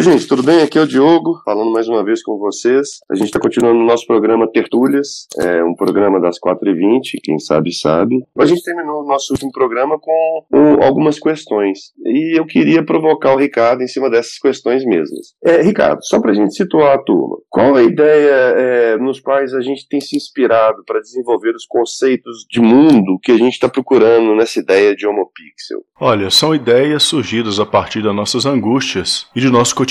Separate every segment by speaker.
Speaker 1: Oi, gente, tudo bem? Aqui é o Diogo, falando mais uma vez com vocês. A gente está continuando o nosso programa Tertúlias, é um programa das 4h20, quem sabe, sabe. A gente terminou o nosso último programa com, com algumas questões, e eu queria provocar o Ricardo em cima dessas questões mesmas. É, Ricardo, só para a gente situar a turma, qual a ideia é, nos quais a gente tem se inspirado para desenvolver os conceitos de mundo que a gente está procurando nessa ideia de homopixel?
Speaker 2: Olha, são ideias surgidas a partir das nossas angústias e de nosso cotidiano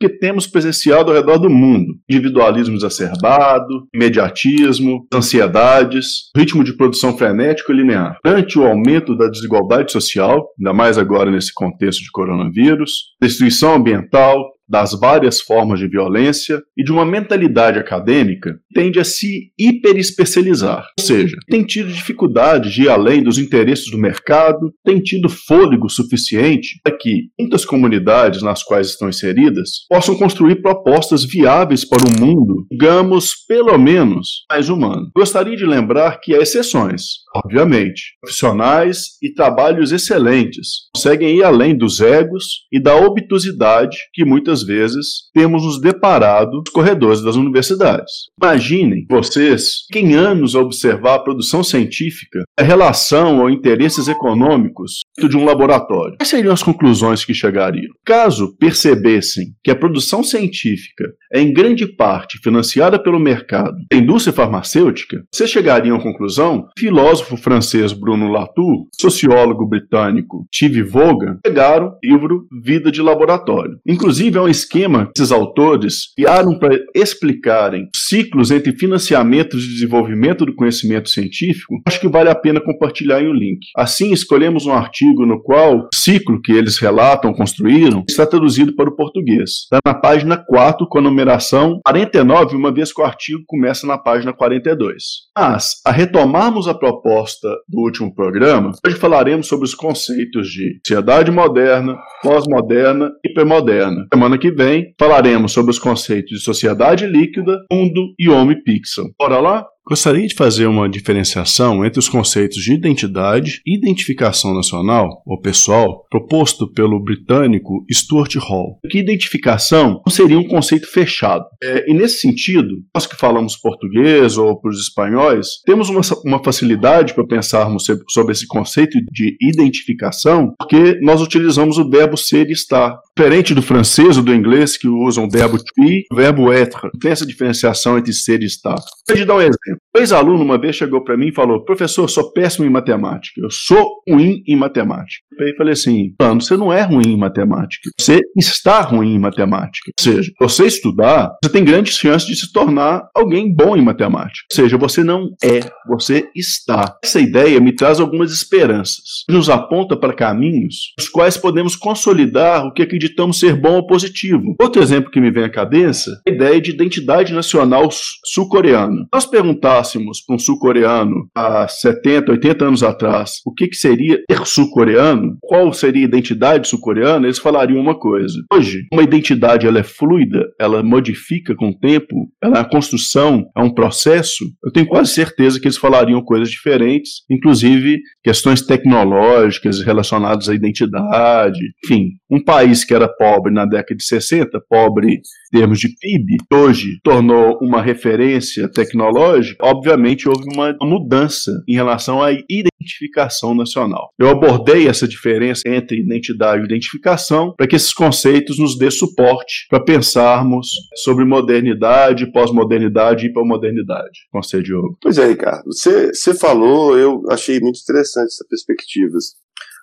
Speaker 2: que temos presenciado ao redor do mundo. Individualismo exacerbado, imediatismo, ansiedades, ritmo de produção frenético e linear. Ante o aumento da desigualdade social, ainda mais agora nesse contexto de coronavírus, destruição ambiental, das várias formas de violência e de uma mentalidade acadêmica tende a se hiperespecializar, ou seja, tem tido dificuldade de ir além dos interesses do mercado, tem tido fôlego suficiente para que muitas comunidades nas quais estão inseridas possam construir propostas viáveis para um mundo, digamos, pelo menos mais humano. Gostaria de lembrar que há exceções, obviamente, profissionais e trabalhos excelentes conseguem ir além dos egos e da obtusidade que muitas muitas vezes temos nos deparado nos corredores das universidades. Imaginem vocês que em anos a observar a produção científica, a relação ou interesses econômicos de um laboratório. Quais seriam as conclusões que chegariam? Caso percebessem que a produção científica é em grande parte financiada pelo mercado da indústria farmacêutica, vocês chegariam à conclusão filósofo francês Bruno Latour, sociólogo britânico Steve Vaughan, pegaram o livro Vida de Laboratório. Inclusive, é um esquema que esses autores criaram para explicarem ciclos entre financiamento e desenvolvimento do conhecimento científico. Acho que vale a pena compartilhar o um link. Assim, escolhemos um artigo no qual o ciclo que eles relatam, construíram, está traduzido para o português. Está na página 4, com a numeração 49, uma vez que o artigo começa na página 42. Mas, a retomarmos a proposta do último programa, hoje falaremos sobre os conceitos de sociedade moderna, pós-moderna e hipermoderna. Semana semana que vem falaremos sobre os conceitos de sociedade líquida, mundo e homem pixel. Bora lá? Gostaria de fazer uma diferenciação entre os conceitos de identidade e identificação nacional, ou pessoal, proposto pelo britânico Stuart Hall. Que identificação seria um conceito fechado. É, e nesse sentido, nós que falamos português ou para os espanhóis, temos uma, uma facilidade para pensarmos sobre esse conceito de identificação, porque nós utilizamos o verbo ser e estar. Diferente do francês ou do inglês, que usam o verbo to be, o verbo être. Tem essa diferenciação entre ser e estar. Vou dar um exemplo. Um ex-aluno uma vez chegou para mim e falou: Professor, sou péssimo em matemática. Eu sou ruim em matemática. Eu falei assim: Mano, você não é ruim em matemática. Você está ruim em matemática. Ou seja, você estudar, você tem grandes chances de se tornar alguém bom em matemática. Ou seja, você não é, você está. Essa ideia me traz algumas esperanças. Nos aponta para caminhos os quais podemos consolidar o que acreditamos ser bom ou positivo. Outro exemplo que me vem à cabeça é a ideia de identidade nacional sul-coreana. Nós perguntamos perguntássemos para um sul-coreano há 70, 80 anos atrás o que, que seria ser sul-coreano, qual seria a identidade sul-coreana, eles falariam uma coisa. Hoje, uma identidade ela é fluida, ela modifica com o tempo, ela é uma construção, é um processo. Eu tenho quase certeza que eles falariam coisas diferentes, inclusive questões tecnológicas relacionadas à identidade. Enfim, um país que era pobre na década de 60, pobre em termos de PIB, hoje tornou uma referência tecnológica obviamente houve uma mudança em relação à identificação nacional. Eu abordei essa diferença entre identidade e identificação para que esses conceitos nos dê suporte para pensarmos sobre modernidade, pós-modernidade e hipermodernidade. Conselho Diogo.
Speaker 1: Pois é, Ricardo. Você, você falou, eu achei muito interessante essa perspectiva.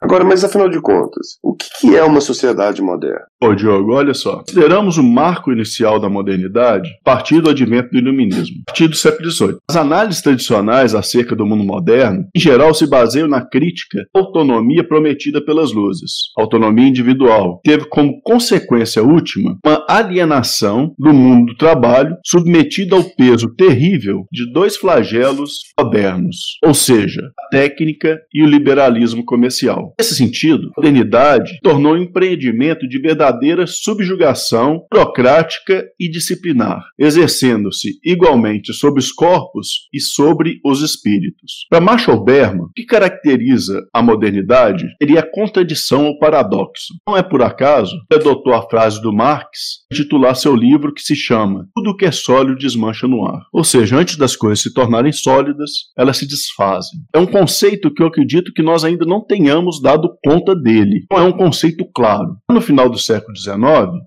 Speaker 1: Agora, mas afinal de contas, o que é uma sociedade moderna?
Speaker 2: Ô Diogo, olha só. Consideramos o marco inicial da modernidade a partir do advento do iluminismo, a partir do século XVIII. As análises tradicionais acerca do mundo moderno, em geral, se baseiam na crítica à autonomia prometida pelas luzes, autonomia individual, teve como consequência última uma alienação do mundo do trabalho submetido ao peso terrível de dois flagelos modernos, ou seja, a técnica e o liberalismo comercial. Nesse sentido, a modernidade tornou um empreendimento de verdadeira subjugação burocrática e disciplinar, exercendo-se igualmente sobre os corpos e sobre os espíritos. Para Marshall Berman, o que caracteriza a modernidade seria a contradição ou paradoxo. Não é por acaso que adotou a frase do Marx titular seu livro que se chama Tudo que é sólido desmancha no ar. Ou seja, antes das coisas se tornarem sólidas, elas se desfazem. É um conceito que eu acredito que nós ainda não tenhamos dado conta dele. Não é um conceito claro. No final do século XIX,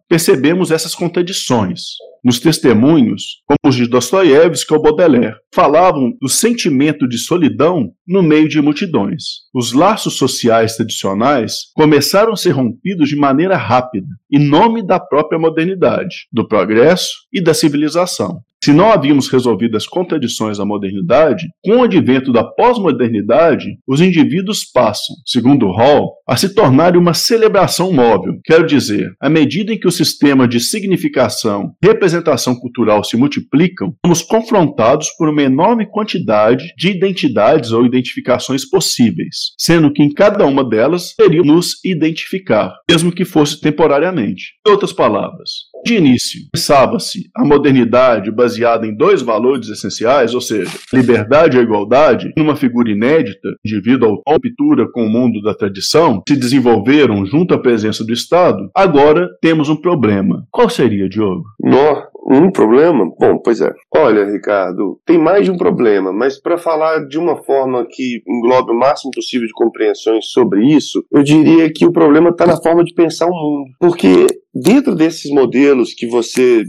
Speaker 2: percebemos essas contradições nos testemunhos, como os de Dostoiévski ou Baudelaire, falavam do sentimento de solidão no meio de multidões. Os laços sociais tradicionais começaram a ser rompidos de maneira rápida, em nome da própria modernidade, do progresso e da civilização. Se não havíamos resolvido as contradições da modernidade, com o advento da pós-modernidade, os indivíduos passam, segundo Hall, a se tornarem uma celebração móvel. Quero dizer, à medida em que o sistema de significação e representação cultural se multiplicam, somos confrontados por uma enorme quantidade de identidades ou identificações possíveis, sendo que em cada uma delas teríamos nos identificar, mesmo que fosse temporariamente. Em outras palavras, de início, pensava-se a modernidade baseada em dois valores essenciais, ou seja, liberdade e igualdade, numa figura inédita, devido à ruptura com o mundo da tradição, se desenvolveram junto à presença do Estado, agora temos um problema. Qual seria, Diogo?
Speaker 1: Nó, um problema? Bom, pois é. Olha, Ricardo, tem mais de um problema, mas para falar de uma forma que englobe o máximo possível de compreensões sobre isso, eu diria que o problema está na forma de pensar o mundo. Porque Dentro desses modelos que você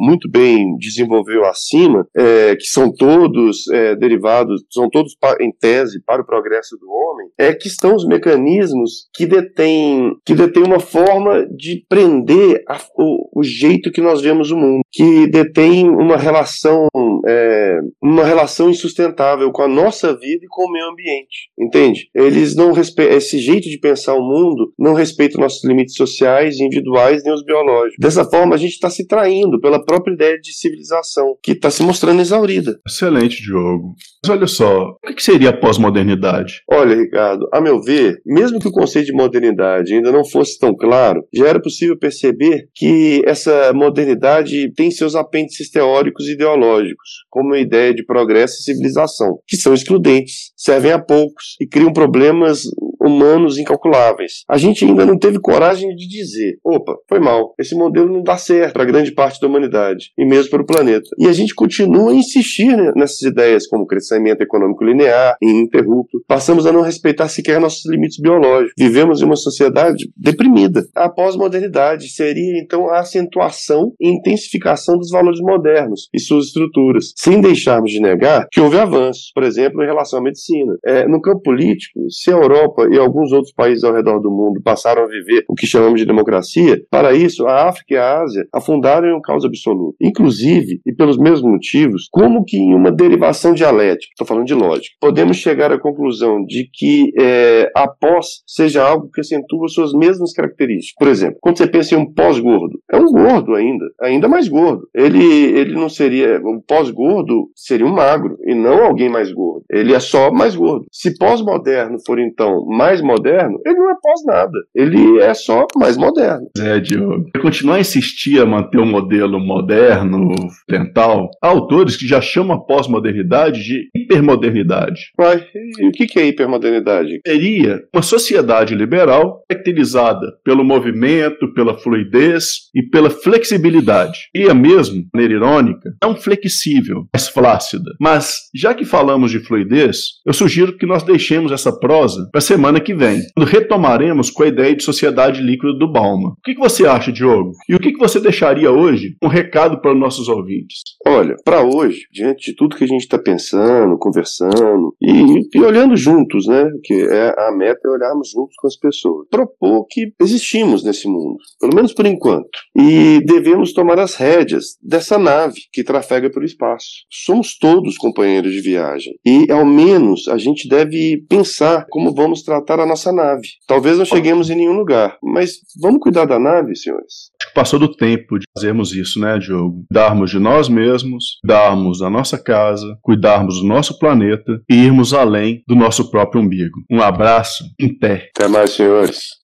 Speaker 1: muito bem desenvolveu acima, é, que são todos é, derivados, são todos em tese para o progresso do homem, é que estão os mecanismos que detêm, que detêm uma forma de prender a, o, o, jeito que nós vemos o mundo, que detém uma relação, é, uma relação insustentável com a nossa vida e com o meio ambiente, entende? Eles não respeitam, esse jeito de pensar o mundo não respeita nossos limites sociais, individuais, nem os biológicos. Dessa forma, a gente está se traindo pela própria ideia de civilização, que está se mostrando exaurida.
Speaker 2: Excelente, Diogo. Mas olha só, o que seria a pós-modernidade?
Speaker 1: Olha, Ricardo, a meu ver, mesmo que o conceito de modernidade ainda não fosse tão claro, já era possível perceber que essa modernidade tem seus apêndices teóricos e ideológicos, como a ideia de progresso e civilização, que são excludentes, servem a poucos e criam problemas humanos incalculáveis. A gente ainda não teve coragem de dizer: opa, foi mal, esse modelo não dá certo para grande parte da humanidade e mesmo para o planeta. E a gente continua a insistir nessas ideias como crescimento econômico linear e ininterrupto. Passamos a não respeitar sequer nossos limites biológicos. Vivemos em uma sociedade deprimida. A pós-modernidade seria então a acentuação e intensificação dos valores modernos e suas estruturas, sem deixarmos de negar que houve avanços, por exemplo, em relação à medicina. É, no campo político, se a Europa e alguns outros países ao redor do mundo passaram a viver o que chamamos de democracia, para isso, a África e a Ásia afundaram em um caos absoluto. Inclusive, e pelos mesmos motivos, como que em uma derivação dialética, estou falando de lógica, podemos chegar à conclusão de que é, a pós seja algo que acentua suas mesmas características. Por exemplo, quando você pensa em um pós-gordo, é um gordo ainda, ainda mais gordo. Ele, ele não seria, um pós-gordo seria um magro, e não alguém mais gordo. Ele é só mais gordo. Se pós-moderno for então mais moderno, ele não é pós nada. Ele é só mais moderno.
Speaker 2: É, Diogo. Continuar a insistir a manter o um modelo moderno, dental, há autores que já chamam a pós-modernidade de hipermodernidade.
Speaker 1: Mas e o que é hipermodernidade?
Speaker 2: Seria uma sociedade liberal caracterizada pelo movimento, pela fluidez e pela flexibilidade. E a mesmo, de maneira irônica, não flexível, mas flácida. Mas, já que falamos de fluidez, eu sugiro que nós deixemos essa prosa para a semana que vem, quando retomaremos com a ideia de sociedade líquida do Bauman. O que, que você acha, Diogo? E o que, que você deixaria hoje um recado para os nossos ouvintes?
Speaker 1: Olha, para hoje, diante de tudo que a gente está pensando, conversando e, e, olhando juntos, né? Que é a meta é olharmos juntos com as pessoas. Propor que existimos nesse mundo, pelo menos por enquanto, e devemos tomar as rédeas dessa nave que trafega pelo espaço. Somos todos companheiros de viagem e, ao menos, a gente deve pensar como vamos tratar tratar a nossa nave. Talvez não cheguemos em nenhum lugar, mas vamos cuidar da nave, senhores.
Speaker 2: Acho que passou do tempo de fazermos isso, né, Diogo? Darmos de nós mesmos, darmos da nossa casa, cuidarmos do nosso planeta e irmos além do nosso próprio umbigo. Um abraço, em pé.
Speaker 1: Até mais, senhores.